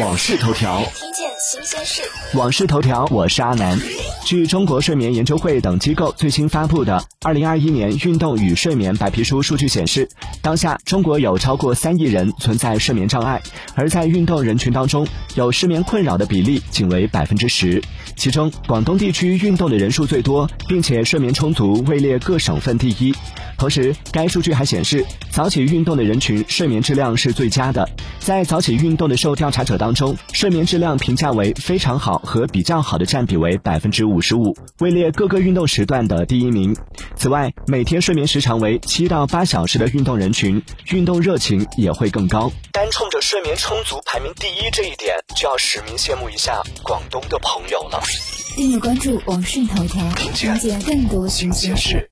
往事头条，听见新鲜事。往事头条，我是阿南。据中国睡眠研究会等机构最新发布的《二零二一年运动与睡眠白皮书》数据显示，当下中国有超过三亿人存在睡眠障碍，而在运动人群当中，有失眠困扰的比例仅为百分之十。其中，广东地区运动的人数最多，并且睡眠充足，位列各省份第一。同时，该数据还显示，早起运动的人群睡眠质量是最佳的。在早起运动的受调查者当中，睡眠质量评价为非常好和比较好的占比为百分之五十五，位列各个运动时段的第一名。此外，每天睡眠时长为七到八小时的运动人群，运动热情也会更高。单冲着睡眠充足排名第一这一点，就要实名羡慕一下广东的朋友了。订阅关注网讯头条，了解更多新鲜事。